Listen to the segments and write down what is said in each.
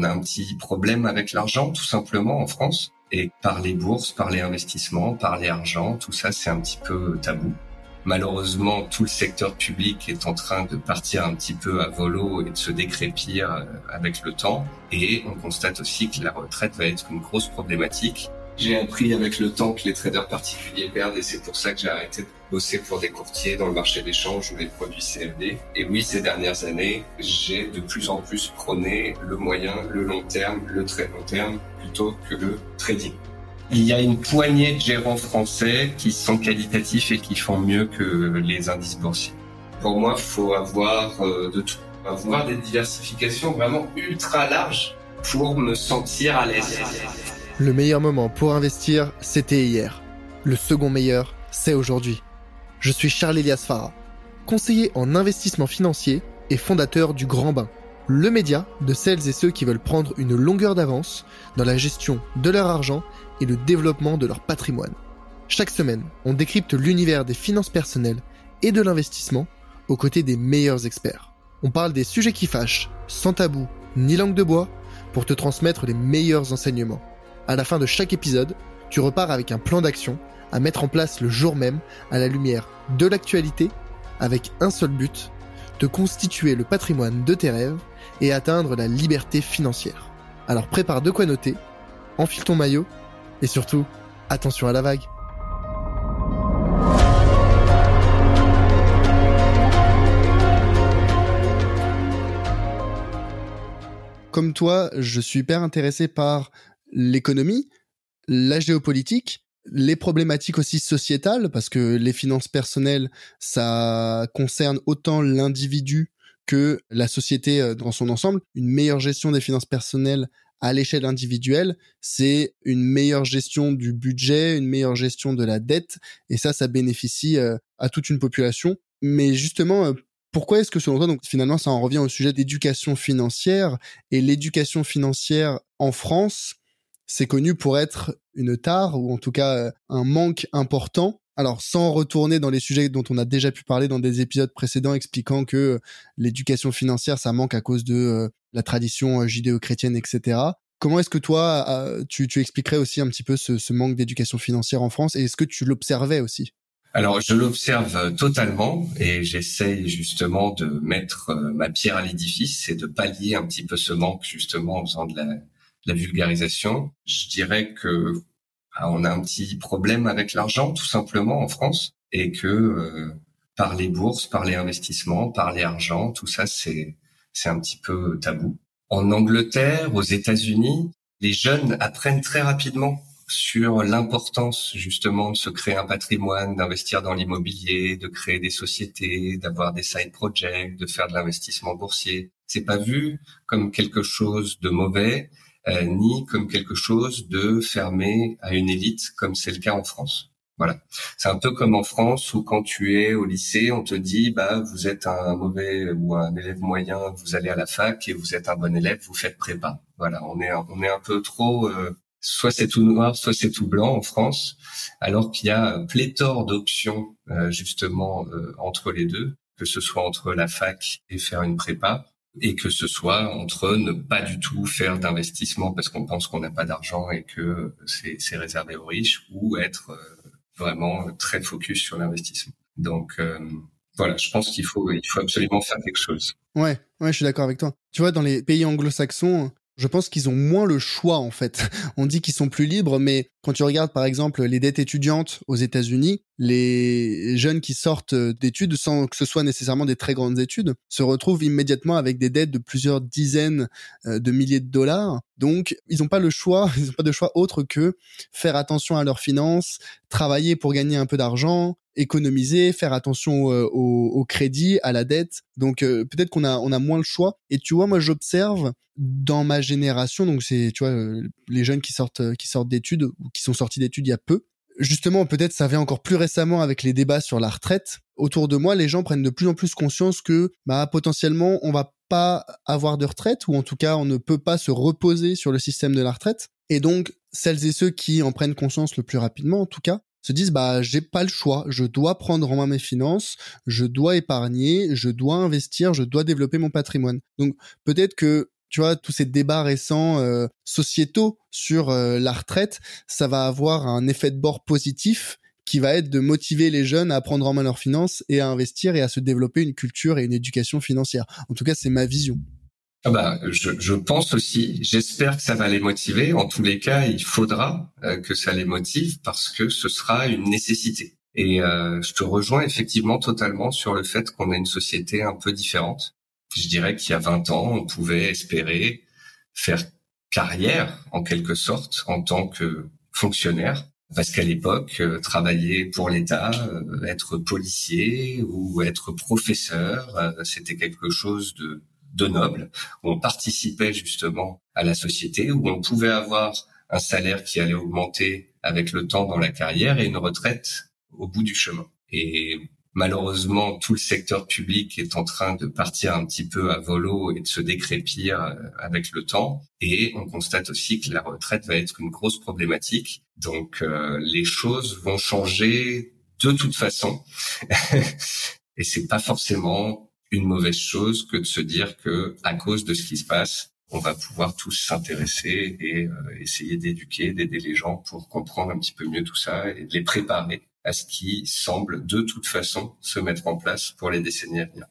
on a un petit problème avec l'argent, tout simplement, en France. Et par les bourses, par les investissements, par les argent, tout ça, c'est un petit peu tabou. Malheureusement, tout le secteur public est en train de partir un petit peu à volo et de se décrépir euh, avec le temps. Et on constate aussi que la retraite va être une grosse problématique. J'ai appris avec le temps que les traders particuliers perdent et c'est pour ça que j'ai arrêté de bosser pour des courtiers dans le marché d'échange ou les produits CFD. Et oui, ces dernières années, j'ai de plus en plus prôné le moyen, le long terme, le très long terme plutôt que le trading il y a une poignée de gérants français qui sont qualitatifs et qui font mieux que les indices boursiers. Pour moi, faut avoir euh, de tout. Avoir des diversifications vraiment ultra larges pour me sentir à l'aise. Le meilleur moment pour investir, c'était hier. Le second meilleur, c'est aujourd'hui. Je suis Charles Elias Farah, conseiller en investissement financier et fondateur du Grand Bain, le média de celles et ceux qui veulent prendre une longueur d'avance dans la gestion de leur argent et le développement de leur patrimoine. Chaque semaine, on décrypte l'univers des finances personnelles et de l'investissement aux côtés des meilleurs experts. On parle des sujets qui fâchent, sans tabou ni langue de bois, pour te transmettre les meilleurs enseignements. À la fin de chaque épisode, tu repars avec un plan d'action à mettre en place le jour même à la lumière de l'actualité avec un seul but, de constituer le patrimoine de tes rêves et atteindre la liberté financière. Alors prépare de quoi noter, enfile ton maillot et surtout, attention à la vague. Comme toi, je suis hyper intéressé par l'économie, la géopolitique, les problématiques aussi sociétales, parce que les finances personnelles, ça concerne autant l'individu que la société euh, dans son ensemble. Une meilleure gestion des finances personnelles à l'échelle individuelle, c'est une meilleure gestion du budget, une meilleure gestion de la dette, et ça, ça bénéficie euh, à toute une population. Mais justement, euh, pourquoi est-ce que selon toi, donc finalement, ça en revient au sujet d'éducation financière, et l'éducation financière en France, c'est connu pour être une tare, ou en tout cas euh, un manque important. Alors, sans retourner dans les sujets dont on a déjà pu parler dans des épisodes précédents expliquant que l'éducation financière, ça manque à cause de la tradition euh, judéo-chrétienne, etc. Comment est-ce que toi, euh, tu, expliquerais aussi un petit peu ce, manque d'éducation financière en France et est-ce que tu l'observais aussi? Alors je l'observe euh, totalement et j'essaye justement de mettre ma pierre à l'édifice et de pallier un petit peu ce manque justement en faisant de la, vulgarisation. Je dirais que ah, on a un petit problème avec l'argent tout simplement en France et que par les bourses, par les investissements, par les argent, tout ça c'est c'est un petit peu tabou. En Angleterre, aux États-Unis, les jeunes apprennent très rapidement sur l'importance justement de se créer un patrimoine, d'investir dans l'immobilier, de créer des sociétés, d'avoir des side projects, de faire de l'investissement boursier. C'est pas vu comme quelque chose de mauvais, euh, ni comme quelque chose de fermé à une élite, comme c'est le cas en France. Voilà. C'est un peu comme en France où quand tu es au lycée, on te dit bah vous êtes un mauvais ou un élève moyen, vous allez à la fac et vous êtes un bon élève, vous faites prépa. Voilà, on est on est un peu trop euh, soit c'est tout noir, soit c'est tout blanc en France, alors qu'il y a pléthore d'options euh, justement euh, entre les deux, que ce soit entre la fac et faire une prépa et que ce soit entre ne pas du tout faire d'investissement parce qu'on pense qu'on n'a pas d'argent et que c'est réservé aux riches ou être vraiment très focus sur l'investissement. Donc euh, voilà, je pense qu'il faut il faut absolument faire quelque chose. Ouais, ouais, je suis d'accord avec toi. Tu vois, dans les pays anglo-saxons, je pense qu'ils ont moins le choix en fait. On dit qu'ils sont plus libres, mais quand tu regardes par exemple les dettes étudiantes aux États-Unis, les jeunes qui sortent d'études sans que ce soit nécessairement des très grandes études se retrouvent immédiatement avec des dettes de plusieurs dizaines euh, de milliers de dollars. Donc, ils n'ont pas le choix, ils n'ont pas de choix autre que faire attention à leurs finances, travailler pour gagner un peu d'argent, économiser, faire attention euh, au, crédit, à la dette. Donc euh, peut-être qu'on a on a moins le choix. Et tu vois, moi j'observe dans ma génération, donc c'est tu vois les jeunes qui sortent qui sortent d'études ou qui sont sortis d'études il y a peu, justement, peut-être ça vient encore plus récemment avec les débats sur la retraite. Autour de moi, les gens prennent de plus en plus conscience que, bah, potentiellement, on va pas avoir de retraite, ou en tout cas, on ne peut pas se reposer sur le système de la retraite. Et donc, celles et ceux qui en prennent conscience le plus rapidement, en tout cas, se disent, bah, j'ai pas le choix. Je dois prendre en main mes finances, je dois épargner, je dois investir, je dois développer mon patrimoine. Donc, peut-être que tu vois, tous ces débats récents euh, sociétaux sur euh, la retraite, ça va avoir un effet de bord positif qui va être de motiver les jeunes à prendre en main leurs finances et à investir et à se développer une culture et une éducation financière. En tout cas, c'est ma vision. Ah bah, je, je, pense aussi. J'espère que ça va les motiver. En tous les cas, il faudra euh, que ça les motive parce que ce sera une nécessité. Et euh, je te rejoins effectivement totalement sur le fait qu'on a une société un peu différente. Je dirais qu'il y a 20 ans, on pouvait espérer faire carrière en quelque sorte en tant que fonctionnaire. Parce qu'à l'époque, euh, travailler pour l'État, être policier ou être professeur, c'était quelque chose de de nobles, où on participait justement à la société, où on pouvait avoir un salaire qui allait augmenter avec le temps dans la carrière et une retraite au bout du chemin. Et malheureusement, tout le secteur public est en train de partir un petit peu à volo et de se décrépir euh, avec le temps. Et on constate aussi que la retraite va être une grosse problématique. Donc euh, les choses vont changer de toute façon. et c'est pas forcément une mauvaise chose que de se dire que à cause de ce qui se passe, on va pouvoir tous s'intéresser et euh, essayer d'éduquer, d'aider les gens pour comprendre un petit peu mieux tout ça et de les préparer à ce qui semble de toute façon se mettre en place pour les décennies à venir.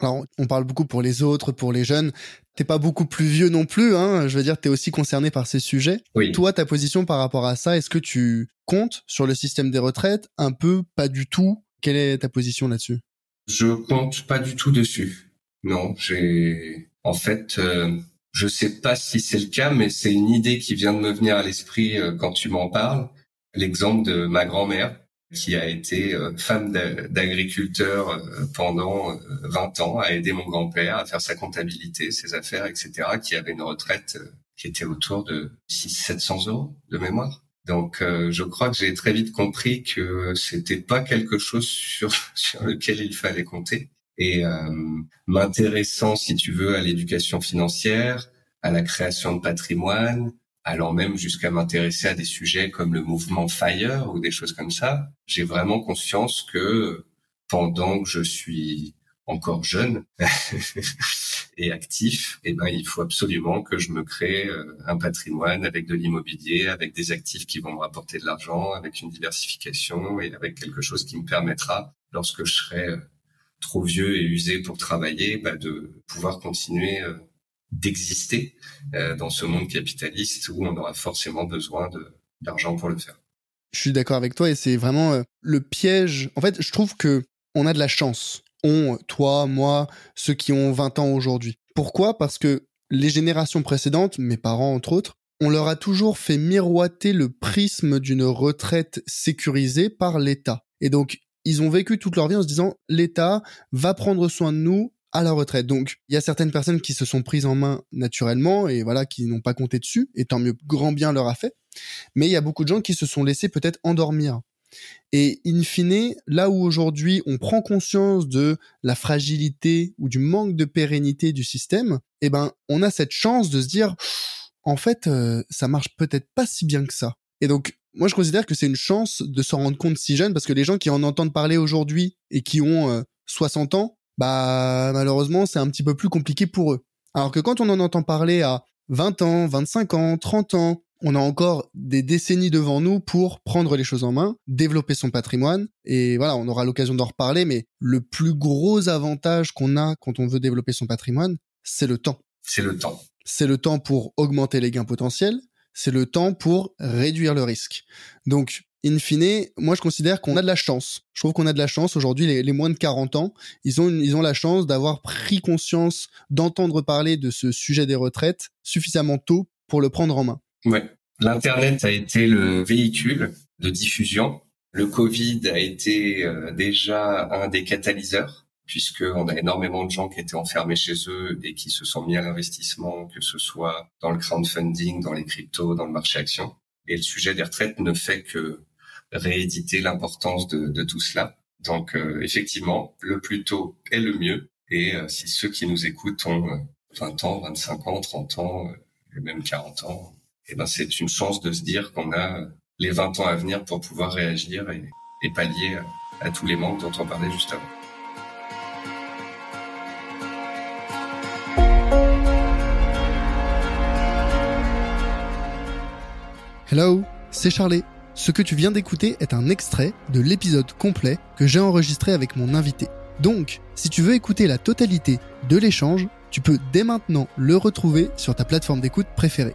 Alors, on parle beaucoup pour les autres, pour les jeunes. T'es pas beaucoup plus vieux non plus, hein. Je veux dire, t'es aussi concerné par ces sujets. Oui. Toi, ta position par rapport à ça, est-ce que tu comptes sur le système des retraites? Un peu, pas du tout. Quelle est ta position là-dessus? Je compte pas du tout dessus. Non, j'ai en fait, euh, je sais pas si c'est le cas, mais c'est une idée qui vient de me venir à l'esprit euh, quand tu m'en parles. L'exemple de ma grand-mère qui a été euh, femme d'agriculteur pendant 20 ans, a aidé mon grand-père à faire sa comptabilité, ses affaires, etc., qui avait une retraite qui était autour de 600-700 euros de mémoire. Donc, euh, je crois que j'ai très vite compris que c'était pas quelque chose sur sur lequel il fallait compter. Et euh, m'intéressant, si tu veux, à l'éducation financière, à la création de patrimoine, allant même jusqu'à m'intéresser à des sujets comme le mouvement Fire ou des choses comme ça, j'ai vraiment conscience que pendant que je suis encore jeune et actif, eh ben il faut absolument que je me crée euh, un patrimoine avec de l'immobilier, avec des actifs qui vont me rapporter de l'argent, avec une diversification et avec quelque chose qui me permettra, lorsque je serai euh, trop vieux et usé pour travailler, bah, de pouvoir continuer euh, d'exister dans ce monde capitaliste où on aura forcément besoin d'argent pour le faire. Je suis d'accord avec toi et c'est vraiment le piège. En fait, je trouve que on a de la chance ont, toi, moi, ceux qui ont 20 ans aujourd'hui. Pourquoi? Parce que les générations précédentes, mes parents entre autres, on leur a toujours fait miroiter le prisme d'une retraite sécurisée par l'État. Et donc, ils ont vécu toute leur vie en se disant, l'État va prendre soin de nous à la retraite. Donc, il y a certaines personnes qui se sont prises en main naturellement et voilà, qui n'ont pas compté dessus, et tant mieux, grand bien leur a fait. Mais il y a beaucoup de gens qui se sont laissés peut-être endormir et in fine, là où aujourd'hui on prend conscience de la fragilité ou du manque de pérennité du système, eh ben, on a cette chance de se dire, en fait, euh, ça marche peut-être pas si bien que ça. Et donc, moi, je considère que c'est une chance de s'en rendre compte si jeune, parce que les gens qui en entendent parler aujourd'hui et qui ont 60 euh, ans, bah, malheureusement, c'est un petit peu plus compliqué pour eux. Alors que quand on en entend parler à 20 ans, 25 ans, 30 ans, on a encore des décennies devant nous pour prendre les choses en main, développer son patrimoine. Et voilà, on aura l'occasion d'en reparler, mais le plus gros avantage qu'on a quand on veut développer son patrimoine, c'est le temps. C'est le temps. C'est le temps pour augmenter les gains potentiels, c'est le temps pour réduire le risque. Donc, in fine, moi je considère qu'on a de la chance. Je trouve qu'on a de la chance aujourd'hui. Les, moins de 40 ans, ils ont ils ont la chance d'avoir pris conscience, d'entendre parler de ce sujet des retraites suffisamment tôt pour le prendre en main. Ouais. L'Internet a été le véhicule de diffusion. Le Covid a été euh, déjà un des catalyseurs, puisqu'on a énormément de gens qui étaient enfermés chez eux et qui se sont mis à l'investissement, que ce soit dans le crowdfunding, dans les cryptos, dans le marché action. Et le sujet des retraites ne fait que rééditer l'importance de, tout cela. Donc euh, effectivement, le plus tôt est le mieux. Et euh, si ceux qui nous écoutent ont 20 ans, 25 ans, 30 ans, et même 40 ans, eh ben, c'est une chance de se dire qu'on a euh, les 20 ans à venir pour pouvoir réagir et, pallier à, à tous les manques dont on parlait juste avant. Hello, c'est Charlie. Ce que tu viens d'écouter est un extrait de l'épisode complet que j'ai enregistré avec mon invité. Donc, si tu veux écouter la totalité de l'échange, tu peux dès maintenant le retrouver sur ta plateforme d'écoute préférée.